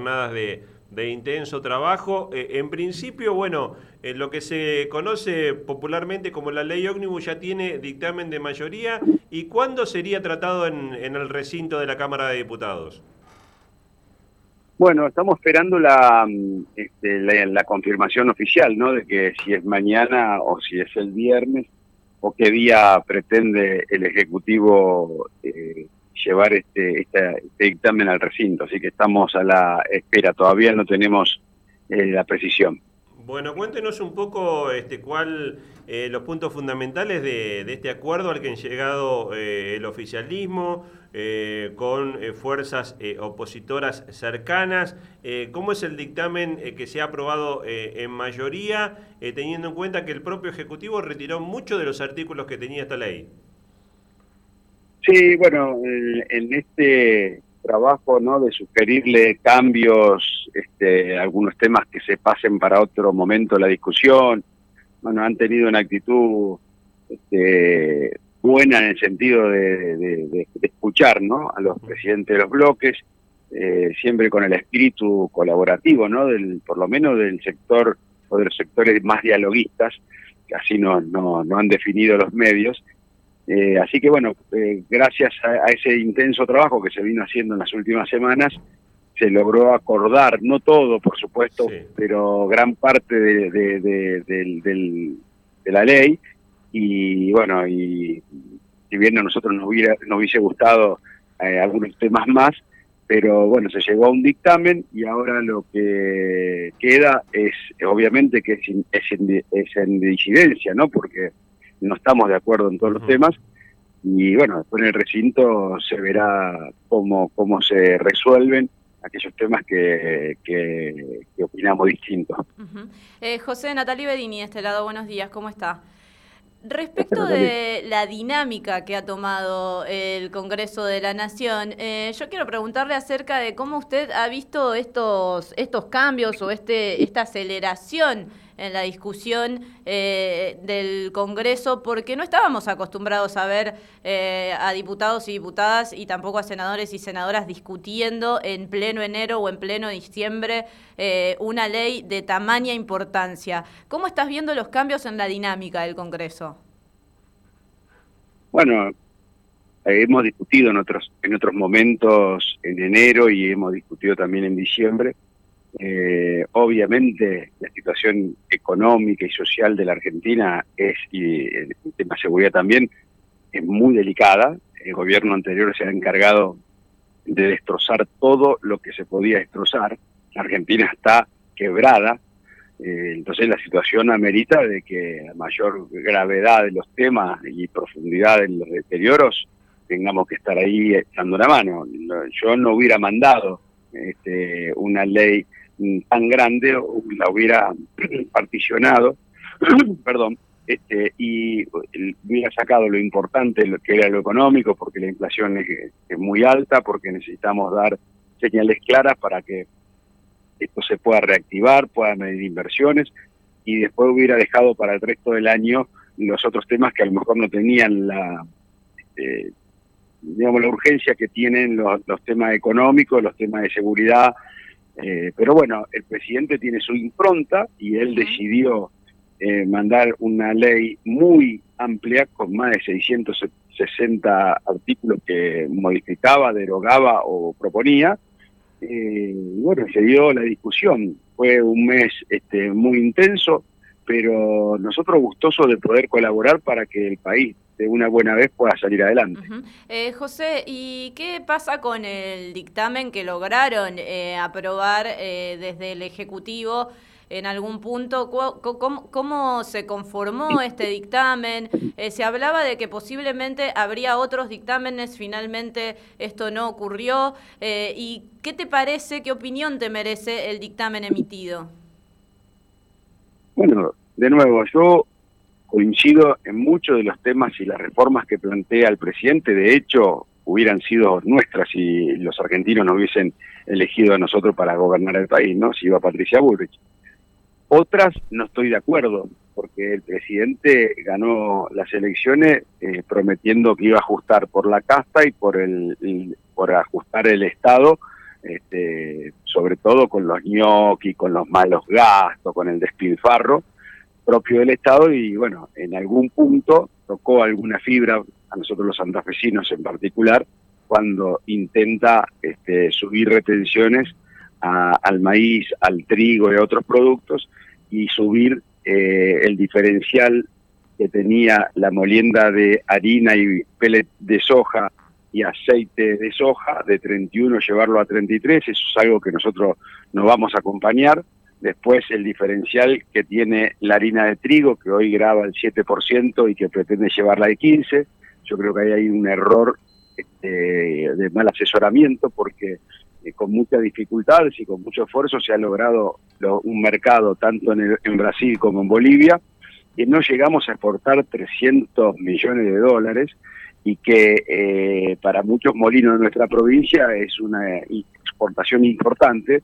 jornadas de, intenso trabajo. Eh, en principio, bueno, en lo que se conoce popularmente como la ley ómnibus ya tiene dictamen de mayoría. ¿Y cuándo sería tratado en, el recinto de la Cámara de Diputados? Bueno, estamos esperando la, este, la, confirmación oficial, ¿no? De que si es mañana o si es el viernes o qué día pretende el Ejecutivo eh, llevar este, este, dictamen al recinto. Así que estamos a la espera, todavía no tenemos eh, la precisión. Bueno, cuéntenos un poco este, cuál eh, los puntos fundamentales de, este acuerdo al que han llegado eh, el oficialismo con fuerzas opositoras cercanas. ¿Cómo es el dictamen que se ha aprobado en mayoría, teniendo en cuenta que el propio Ejecutivo retiró muchos de los artículos que tenía esta ley? Sí, bueno, en, este trabajo no de sugerirle cambios, este, algunos temas que se pasen para otro momento de la discusión, bueno, han tenido una actitud este, buena en el sentido de, escuchar ¿no? a los presidentes de los bloques, eh, siempre con el espíritu colaborativo, ¿no? del, por lo menos del sector o de los sectores más dialoguistas, que así no, no, no han definido los medios, eh, así que bueno, eh, gracias a, ese intenso trabajo que se vino haciendo en las últimas semanas, se logró acordar, no todo por supuesto, pero gran parte de, la ley. Y bueno, y si bien a nosotros nos, hubiera, nos hubiese gustado eh, algunos temas más, pero bueno, se llegó a un dictamen y ahora lo que queda es, obviamente, que es, es, en, es en disidencia, ¿no? Porque no estamos de acuerdo en todos los temas. Y bueno, después en el recinto se verá cómo, cómo se resuelven aquellos temas que, que, opinamos distintos. eh, José Natalie Bedini, este lado, buenos días, ¿cómo está? Respecto de la dinámica que ha tomado el Congreso de la Nación, eh, yo quiero preguntarle acerca de cómo usted ha visto estos, estos cambios o este, esta aceleración en la discusión eh, del Congreso, porque no estábamos acostumbrados a ver eh, a diputados y diputadas y tampoco a senadores y senadoras discutiendo en pleno enero o en pleno diciembre eh, una ley de tamaña importancia. ¿Cómo estás viendo los cambios en la dinámica del Congreso? Bueno, hemos discutido en otros, en otros momentos en enero y hemos discutido también en diciembre eh, obviamente la situación económica y social de la Argentina es, y el tema de seguridad también, es muy delicada. El gobierno anterior se ha encargado de destrozar todo lo que se podía destrozar. La Argentina está quebrada, eh, entonces la situación amerita de que a mayor gravedad de los temas y profundidad en los deterioros tengamos que estar ahí echando una mano. Yo no hubiera mandado este, una ley tan grande la hubiera particionado, perdón, este, y hubiera sacado lo importante, lo que era lo económico, porque la inflación es, muy alta, porque necesitamos dar señales claras para que esto se pueda reactivar, pueda medir inversiones, y después hubiera dejado para el resto del año los otros temas que a lo mejor no tenían la, este, digamos, la urgencia que tienen los, los temas económicos, los temas de seguridad, eh, pero bueno, el presidente tiene su impronta y él decidió eh, mandar una ley muy amplia con más de 660 artículos que modificaba, derogaba o proponía. Eh, y bueno, se dio la discusión. Fue un mes este, muy intenso, pero nosotros gustosos de poder colaborar para que el país de una buena vez pueda salir adelante. eh, José, ¿y qué pasa con el dictamen que lograron eh, aprobar eh, desde el Ejecutivo? en algún punto, ¿cómo, cómo se conformó este dictamen? Eh, se hablaba de que posiblemente habría otros dictámenes, finalmente esto no ocurrió. ¿Y qué te parece, qué opinión te merece el dictamen emitido? Bueno, de nuevo, yo coincido en muchos de los temas y las reformas que plantea el presidente. De hecho, hubieran sido nuestras si los argentinos no hubiesen elegido a nosotros para gobernar el país, ¿no? Si iba Patricia Bullrich. Otras no estoy de acuerdo, porque el presidente ganó las elecciones eh, prometiendo que iba a ajustar por la casta y por el por ajustar el Estado este, sobre todo con los ñoquis, con los malos gastos, con el despilfarro propio del Estado y bueno, en algún punto tocó alguna fibra, a nosotros los santafesinos en particular, cuando intenta este, subir retenciones al maíz, al trigo y a otros productos y subir eh, el diferencial que tenía la molienda de harina y pellet de soja y aceite de soja de 31 llevarlo a 33, eso es algo que nosotros nos vamos a acompañar. Después el diferencial que tiene la harina de trigo, que hoy graba el 7% y que pretende llevarla de 15. Yo creo que ahí hay un error este, de mal asesoramiento porque eh, con muchas dificultades y con mucho esfuerzo se ha logrado un mercado tanto en, en Brasil como en Bolivia, que no llegamos a exportar 300 millones de dólares y que eh, para muchos molinos de nuestra provincia es una exportación importante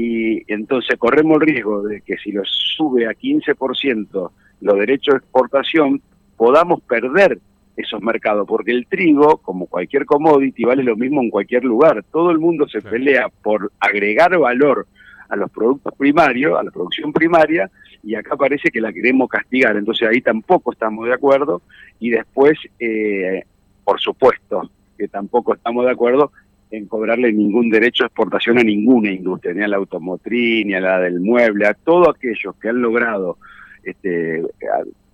y entonces corremos el riesgo de que si los sube a 15% los derechos de exportación podamos perder esos mercados, porque el trigo, como cualquier commodity, vale lo mismo en cualquier lugar. Todo el mundo se pelea por agregar valor a los productos primarios, a la producción primaria, y acá parece que la queremos castigar, entonces ahí tampoco estamos de acuerdo, y después, eh, por supuesto, que tampoco estamos de acuerdo en cobrarle ningún derecho de exportación a ninguna industria, ni a la automotriz, ni a la del mueble, a todos aquellos que han logrado este,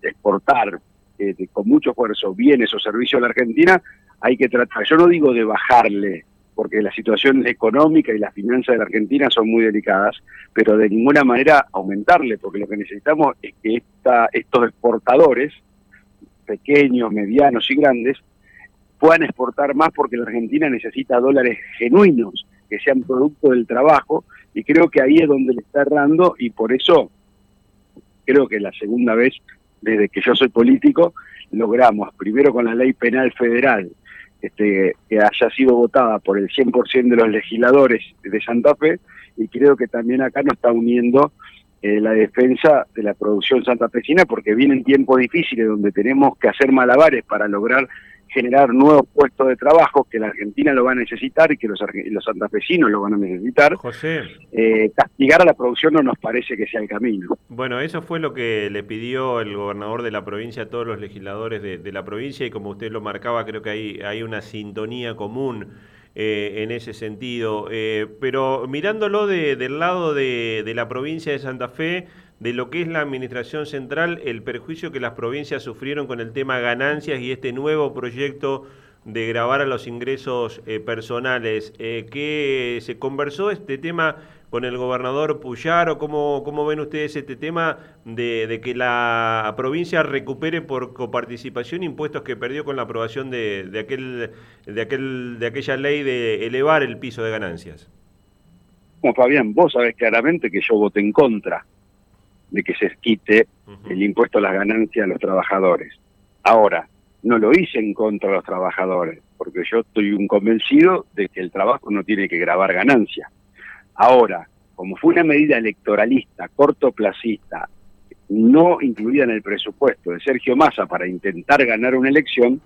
exportar eh, con mucho esfuerzo bienes o servicios a la Argentina, hay que tratar, yo no digo de bajarle porque la situación económica y las finanzas de la Argentina son muy delicadas, pero de ninguna manera aumentarle, porque lo que necesitamos es que esta, estos exportadores, pequeños, medianos y grandes, puedan exportar más porque la Argentina necesita dólares genuinos, que sean producto del trabajo, y creo que ahí es donde le está errando, y por eso creo que la segunda vez desde que yo soy político, logramos, primero con la ley penal federal, este, que haya sido votada por el 100% de los legisladores de Santa Fe y creo que también acá nos está uniendo eh, la defensa de la producción santafesina porque vienen tiempos difíciles donde tenemos que hacer malabares para lograr generar nuevos puestos de trabajo que la Argentina lo va a necesitar y que los, los santafesinos lo van a necesitar. José. Eh, castigar a la producción no nos parece que sea el camino. Bueno, eso fue lo que le pidió el gobernador de la provincia a todos los legisladores de, la provincia y como usted lo marcaba, creo que hay, hay una sintonía común. Eh, en ese sentido. Eh, pero mirándolo del lado de, de, la provincia de Santa Fe, de lo que es la administración central, el perjuicio que las provincias sufrieron con el tema ganancias y este nuevo proyecto de grabar a los ingresos eh, personales. Eh, ¿Qué se conversó este tema con el gobernador Puyaro? ¿Cómo, cómo ven ustedes este tema de, que la provincia recupere por coparticipación impuestos que perdió con la aprobación de, de, aquel, de, aquel, de aquella ley de elevar el piso de ganancias? Bueno, Fabián, vos sabés claramente que yo voté en contra de que se quite el impuesto a las ganancias a los trabajadores. Ahora, no lo hice en contra de los trabajadores, porque yo estoy un convencido de que el trabajo no tiene que grabar ganancias. Ahora, como fue una medida electoralista, cortoplacista, no incluida en el presupuesto de Sergio Massa para intentar ganar una elección,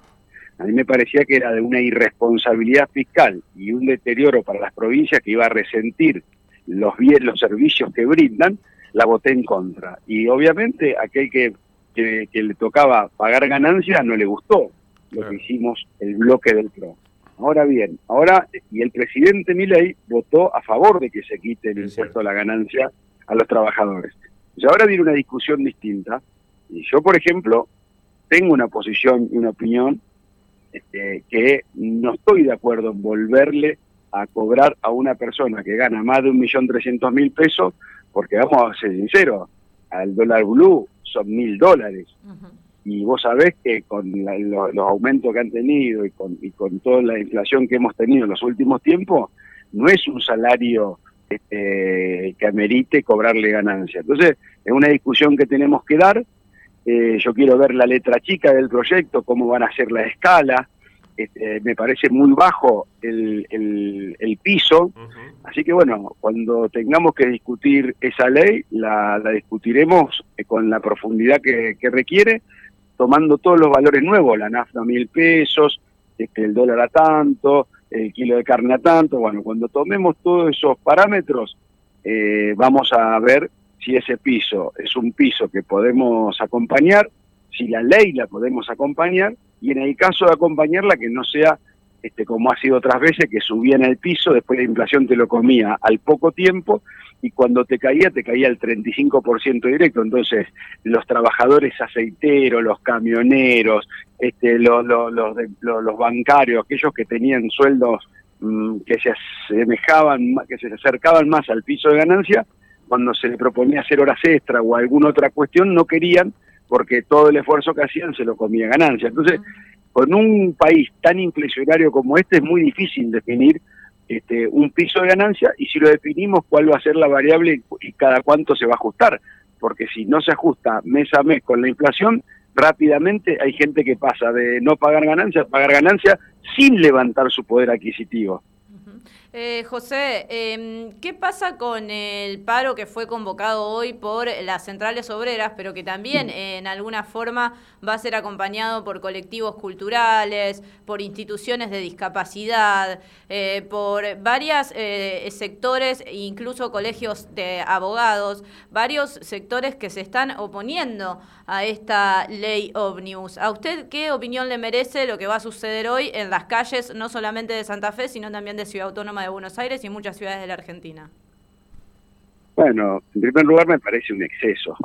a mí me parecía que era de una irresponsabilidad fiscal y un deterioro para las provincias que iba a resentir los bienes, los servicios que brindan, la voté en contra. Y obviamente aquel que, que, le tocaba pagar ganancias no le gustó lo que hicimos el bloque del PRO. Ahora bien, ahora, y el presidente Milei votó a favor de que se quite el impuesto a la ganancia a los trabajadores. Y ahora viene una discusión distinta, y yo, por ejemplo, tengo una posición y una opinión este, que no estoy de acuerdo en volverle a cobrar a una persona que gana más de un millón trescientos mil pesos porque vamos a ser sinceros, al dólar blue son mil dólares. Y vos sabés que con los aumentos que han tenido y con, y con toda la inflación que hemos tenido en los últimos tiempos, no es un salario este, que amerite cobrarle ganancia. Entonces, es una discusión que tenemos que dar. Eh, yo quiero ver la letra chica del proyecto, cómo van a ser la escala, este, me parece muy bajo el, el, piso, así que bueno, cuando tengamos que discutir esa ley, la, discutiremos eh, con la profundidad que, requiere, tomando todos los valores nuevos, la nafta a mil pesos, este, el dólar a tanto, el kilo de carne a tanto. Bueno, cuando tomemos todos esos parámetros, eh, vamos a ver si ese piso es un piso que podemos acompañar, si la ley la podemos acompañar, y en el caso de acompañarla que no sea este, como ha sido otras veces, que subía en el piso, después la inflación te lo comía al poco tiempo y cuando te caía, te caía el 35% directo. Entonces, los trabajadores aceiteros, los camioneros, este, los, los, los, bancarios, aquellos que tenían sueldos mm, que se asemejaban, que se acercaban más al piso de ganancia, cuando se le proponía hacer horas extra o alguna otra cuestión, no querían porque todo el esfuerzo que hacían se lo comía ganancia. Entonces, con un país tan inflacionario como este es muy difícil definir este, un piso de ganancia y si lo definimos cuál va a ser la variable y cada cuánto se va a ajustar, porque si no se ajusta mes a mes con la inflación, rápidamente hay gente que pasa de no pagar ganancia a pagar ganancia sin levantar su poder adquisitivo. Eh, José, em, ¿qué pasa con el paro que fue convocado hoy por las centrales obreras, pero que también en alguna forma va a ser acompañado por colectivos culturales, por instituciones de discapacidad, eh, por varios eh, sectores, incluso colegios de abogados, varios sectores que se están oponiendo a esta ley ómnibus? ¿A usted qué opinión le merece lo que va a suceder hoy en las calles, no solamente de Santa Fe, sino también de Ciudad De Buenos Aires y muchas ciudades de la Argentina? Bueno, en primer lugar me parece un exceso.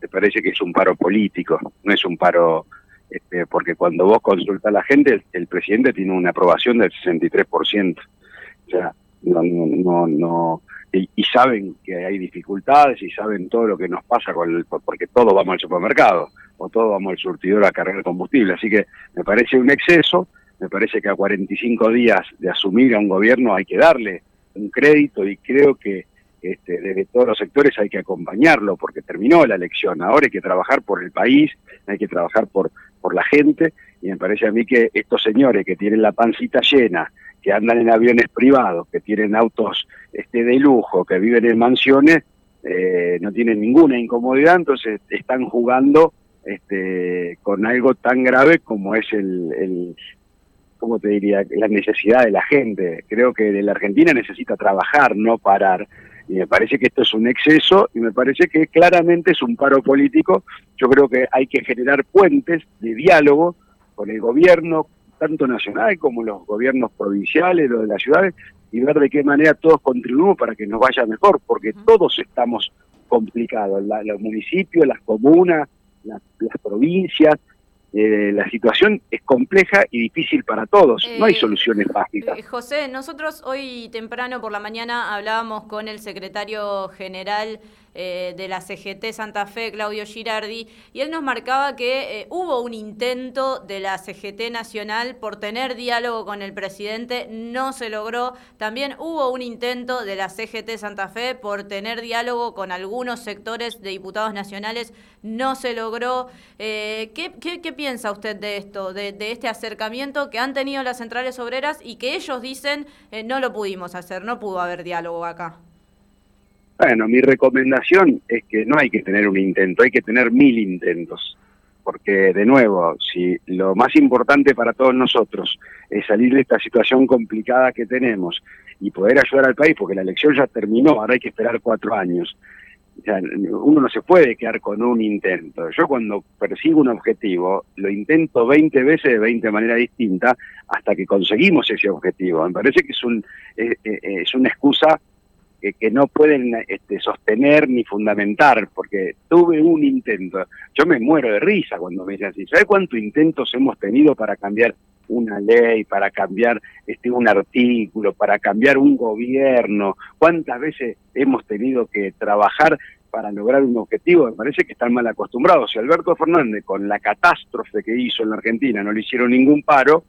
Me parece que es un paro político, no es un paro este, porque cuando vos consultas a la gente, el, presidente tiene una aprobación del 63%. O sea, no, no, no, y, saben que hay dificultades y saben todo lo que nos pasa con el, porque todos vamos al supermercado o todos vamos al surtidor a cargar combustible. Así que me parece un exceso me parece que a 45 días de asumir a un gobierno hay que darle un crédito y creo que este, desde todos los sectores hay que acompañarlo porque terminó la elección. Ahora hay que trabajar por el país, hay que trabajar por, por la gente y me parece a mí que estos señores que tienen la pancita llena, que andan en aviones privados, que tienen autos este, de lujo, que viven en mansiones, eh, no tienen ninguna incomodidad, entonces están jugando este, con algo tan grave como es el, ¿cómo te diría?, la necesidad de la gente. Creo que la Argentina necesita trabajar, no parar. Y me parece que esto es un exceso y me parece que claramente es un paro político. Yo creo que hay que generar puentes de diálogo con el gobierno, tanto nacional como los gobiernos provinciales, los de las ciudades, y ver de qué manera todos contribuimos para que nos vaya mejor, porque todos estamos complicados, los municipios, las comunas, las provincias, eh, la situación es compleja y difícil para todos. no hay eh, soluciones fáciles. Eh, José, nosotros hoy temprano por la mañana hablábamos con el secretario general eh, de la CGT Santa Fe, Claudio Girardi, y él nos marcaba que hubo un intento de la CGT Nacional por tener diálogo con el presidente, no se logró. También hubo un intento de la CGT Santa Fe por tener diálogo con algunos sectores de diputados nacionales, no se logró. Eh, ¿qué, piensa usted de esto, de, de, este acercamiento que han tenido las centrales obreras y que ellos dicen no lo pudimos hacer, no pudo haber diálogo acá? Bueno, mi recomendación es que no hay que tener un intento, hay que tener mil intentos. Porque, de nuevo, si lo más importante para todos nosotros es salir de esta situación complicada que tenemos y poder ayudar al país, porque la elección ya terminó, ahora hay que esperar cuatro años. O sea, uno no se puede quedar con un intento. Yo cuando persigo un objetivo, lo intento 20 veces de 20 maneras distintas hasta que conseguimos ese objetivo. Me parece que es, un, es una excusa que, no pueden este, sostener ni fundamentar, porque tuve un intento. Yo me muero de risa cuando me dicen así. ¿Sabe cuántos intentos hemos tenido para cambiar una ley, para cambiar este, un artículo, para cambiar un gobierno? ¿Cuántas veces hemos tenido que trabajar para lograr un objetivo? Me parece que están mal acostumbrados. Si Alberto Fernández, con la catástrofe que hizo en la Argentina, no le hicieron ningún paro,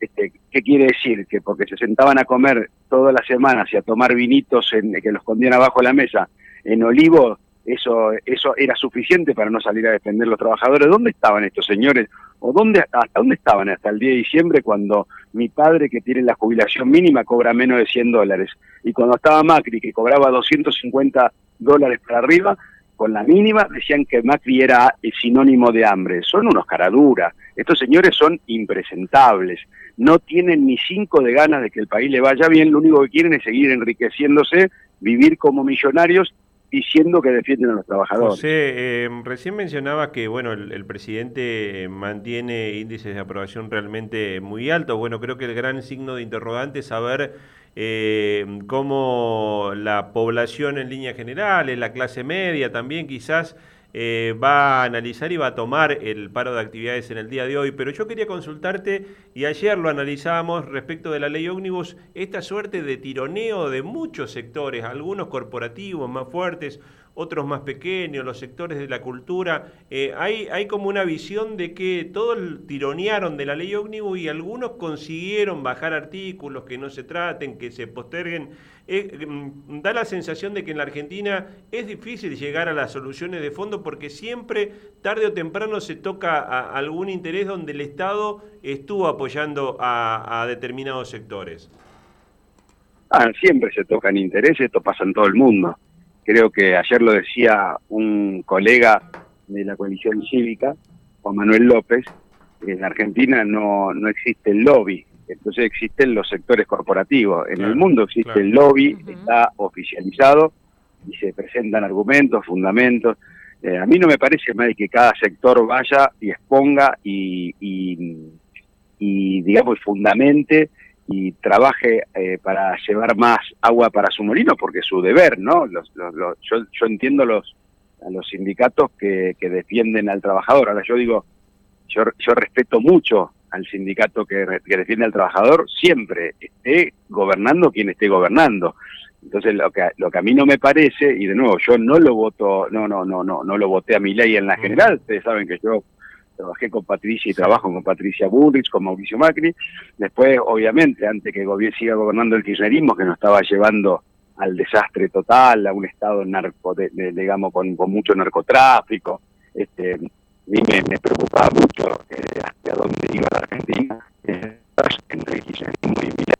este, ¿Qué quiere decir? Que porque se sentaban a comer todas las semanas y a tomar vinitos en, que los escondían abajo de la mesa en Olivo, eso, eso era suficiente para no salir a defender los trabajadores. ¿Dónde estaban estos señores? ¿O dónde, hasta dónde estaban hasta el día de diciembre cuando mi padre, que tiene la jubilación mínima, cobra menos de 100 dólares? Y cuando estaba Macri, que cobraba 250 dólares para arriba, con la mínima decían que Macri era el sinónimo de hambre. Son unos caraduras. Estos señores son impresentables. No tienen ni cinco de ganas de que el país le vaya bien. Lo único que quieren es seguir enriqueciéndose, vivir como millonarios diciendo que defienden a los trabajadores. José, em, recién mencionaba que bueno el, presidente mantiene índices de aprobación realmente muy altos. Bueno, creo que el gran signo de interrogante es saber eh, cómo la población en líneas generales, la clase media también quizás eh, va a analizar y va a tomar el paro de actividades en el día de hoy, pero yo quería consultarte, y ayer lo analizábamos respecto de la ley ómnibus, esta suerte de tironeo de muchos sectores, algunos corporativos más fuertes, otros más pequeños, los sectores de la cultura, eh, hay, como una visión de que todos tironearon de la ley ómnibus y algunos consiguieron bajar artículos que no se traten, que se posterguen. Eh, mm, da la sensación de que en la Argentina es difícil llegar a las soluciones de fondo porque siempre, tarde o temprano, se toca algún interés donde el Estado estuvo apoyando a, determinados sectores. Ah, siempre se tocan intereses, esto pasa en todo el mundo creo que ayer lo decía un colega de la coalición cívica, Juan Manuel López, en Argentina no, no existe el lobby, entonces existen los sectores corporativos. En el mundo existe el lobby, está oficializado y se presentan argumentos, fundamentos. Eh, a mí no me parece más que cada sector vaya y exponga y, y, y digamos, fundamente y trabaje eh, para llevar más agua para su molino, porque es su deber, ¿no? Los, yo, yo, entiendo los, a los sindicatos que, que, defienden al trabajador. Ahora yo digo, yo, yo respeto mucho al sindicato que, que, defiende al trabajador, siempre esté gobernando quien esté gobernando. Entonces lo que, lo que a mí no me parece, y de nuevo, yo no lo voto, no, no, no, no, no lo voté a mi ley en la general, ustedes saben que yo trabajé con Patricia y trabajo con Patricia Bullrich, con Mauricio Macri. Después, obviamente, antes que siga gobernando el kirchnerismo, que nos estaba llevando al desastre total, a un estado narco, digamos, con, mucho narcotráfico. Este, a mí me, preocupaba mucho eh, hacia dónde iba la Argentina, eh, entre el kirchnerismo y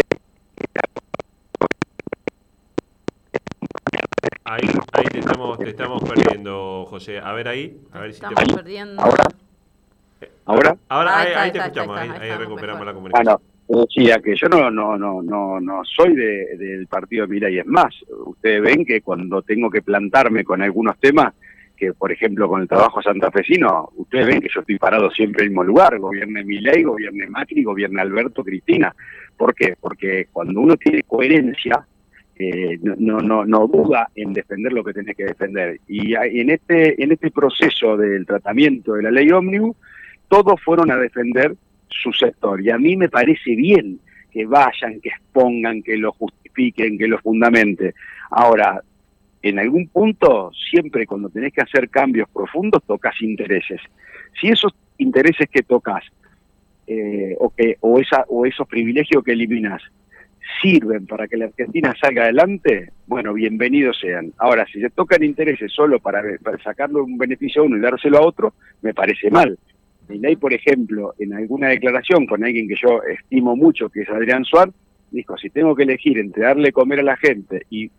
Ahí, ahí te estamos, te estamos perdiendo, José. A ver ahí, a ver si estamos te... perdiendo. Ahora. ¿Ahora? Ahora ahí, te escuchamos, ahí, recuperamos la comunicación. Bueno, decía que yo no no no no no soy de, del partido de y es más, ustedes ven que cuando tengo que plantarme con algunos temas, que por ejemplo con el trabajo santafesino, ustedes ven que yo estoy parado siempre en el mismo lugar, gobierne Milei, gobierne Macri, gobierne Alberto, Cristina. ¿Por qué? Porque cuando uno tiene coherencia, eh, no, no, no duda en defender lo que tiene que defender. Y en este, en este proceso del tratamiento de la ley ómnibus, todos fueron a defender su sector. Y a mí me parece bien que vayan, que expongan, que lo justifiquen, que lo fundamenten. Ahora, en algún punto, siempre cuando tenés que hacer cambios profundos, tocas intereses. Si esos intereses que tocas eh, o, que, o, esa, o esos privilegios que eliminas sirven para que la Argentina salga adelante, bueno, bienvenidos sean. Ahora, si se tocan intereses solo para, para sacarle un beneficio a uno y dárselo a otro, me parece mal. Milei, por ejemplo, en alguna declaración con alguien que yo estimo mucho, que es Adrián Suárez, dijo, si tengo que elegir entre darle comer a la gente y,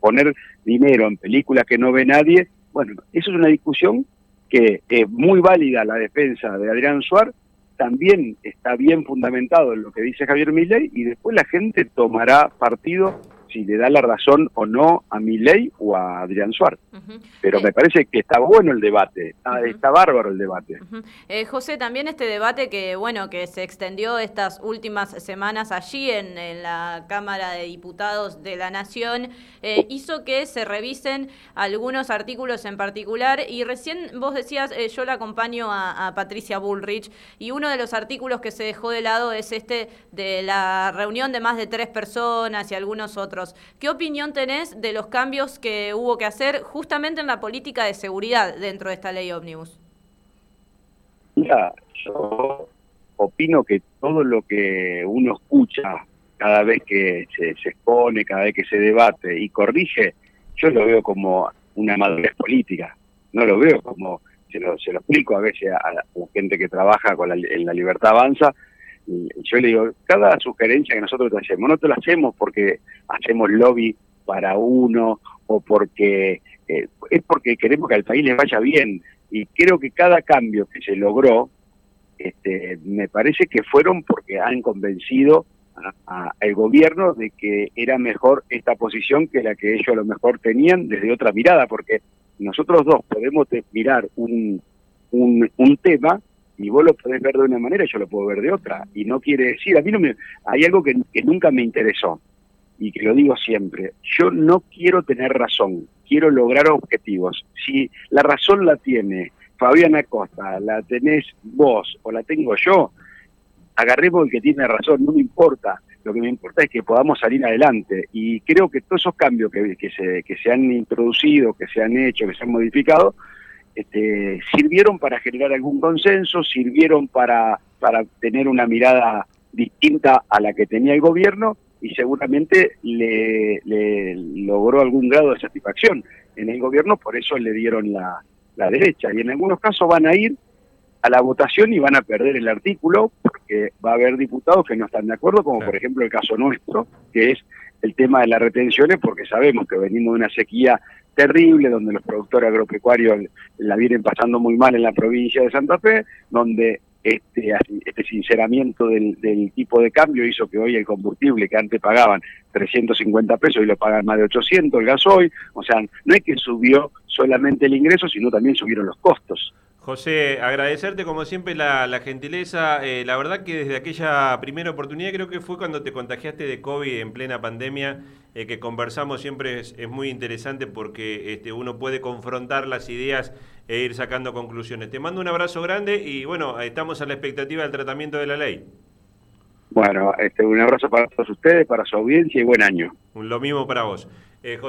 poner dinero en películas que no ve nadie, bueno, eso es una discusión que es muy válida la defensa de Adrián Suárez, también está bien fundamentado en lo que dice Javier Milei y después la gente tomará partido si le da la razón o no a ley o a Adrián Suárez. Pero me parece que está bueno el debate, está, bárbaro el debate. eh, José, también este debate que, bueno, que se extendió estas últimas semanas allí en, la Cámara de Diputados de la Nación, eh, hizo que se revisen algunos artículos en particular. Y recién vos decías, eh, yo la acompaño a, a Patricia Bullrich y uno de los artículos que se dejó de lado es este de la reunión de más de tres personas y algunos otros ¿Qué opinión tenés de los cambios que hubo que hacer justamente en la política de seguridad dentro de esta ley ómnibus? Mira, yo opino que todo lo que uno escucha cada vez que se, expone, cada vez que se debate y corrige, yo lo veo como una madurez política. No lo veo como, se lo, se lo explico a veces a, la gente que trabaja con en la libertad avanza, yo le digo, cada sugerencia que nosotros hacemos, no te la hacemos porque hacemos lobby para uno o porque eh, es porque queremos que al país le vaya bien. Y creo que cada cambio que se logró, este, me parece que fueron porque han convencido al gobierno de que era mejor esta posición que la que ellos a lo mejor tenían desde otra mirada, porque nosotros dos podemos mirar un, un, tema y vos lo podés ver de una manera y yo lo puedo ver de otra. Y no quiere decir, a mí no me, hay algo que nunca me interesó y que lo digo siempre, yo no quiero tener razón, quiero lograr objetivos. Si la razón la tiene Fabián Acosta, la tenés vos o la tengo yo, agarremos el que tiene razón, no me importa. Lo que me importa es que podamos salir adelante. Y creo que todos esos cambios que, que, se, que se han introducido, que se han hecho, que se han modificado, este, sirvieron para generar algún consenso, sirvieron para, para tener una mirada distinta a la que tenía el gobierno y seguramente le, logró algún grado de satisfacción en el gobierno, por eso le dieron la, la derecha. Y en algunos casos van a ir a la votación y van a perder el artículo porque va a haber diputados que no están de acuerdo, como por ejemplo el caso nuestro, que es el tema de las retenciones, porque sabemos que venimos de una sequía terrible, donde los productores agropecuarios la vienen pasando muy mal en la provincia de Santa Fe, donde este, este sinceramiento del, tipo de cambio hizo que hoy el combustible que antes pagaban 350 pesos y lo pagan más de 800, el gasoil, o sea, no es que subió solamente el ingreso, sino también subieron los costos. José, agradecerte como siempre la, gentileza. Eh, la verdad que desde aquella primera oportunidad, creo que fue cuando te contagiaste de COVID en plena pandemia, eh, que conversamos siempre es, muy interesante porque este, uno puede confrontar las ideas e ir sacando conclusiones. Te mando un abrazo grande y bueno, estamos a la expectativa del tratamiento de la ley. Bueno, este, un abrazo para todos ustedes, para su audiencia y buen año. Lo mismo para vos. Eh,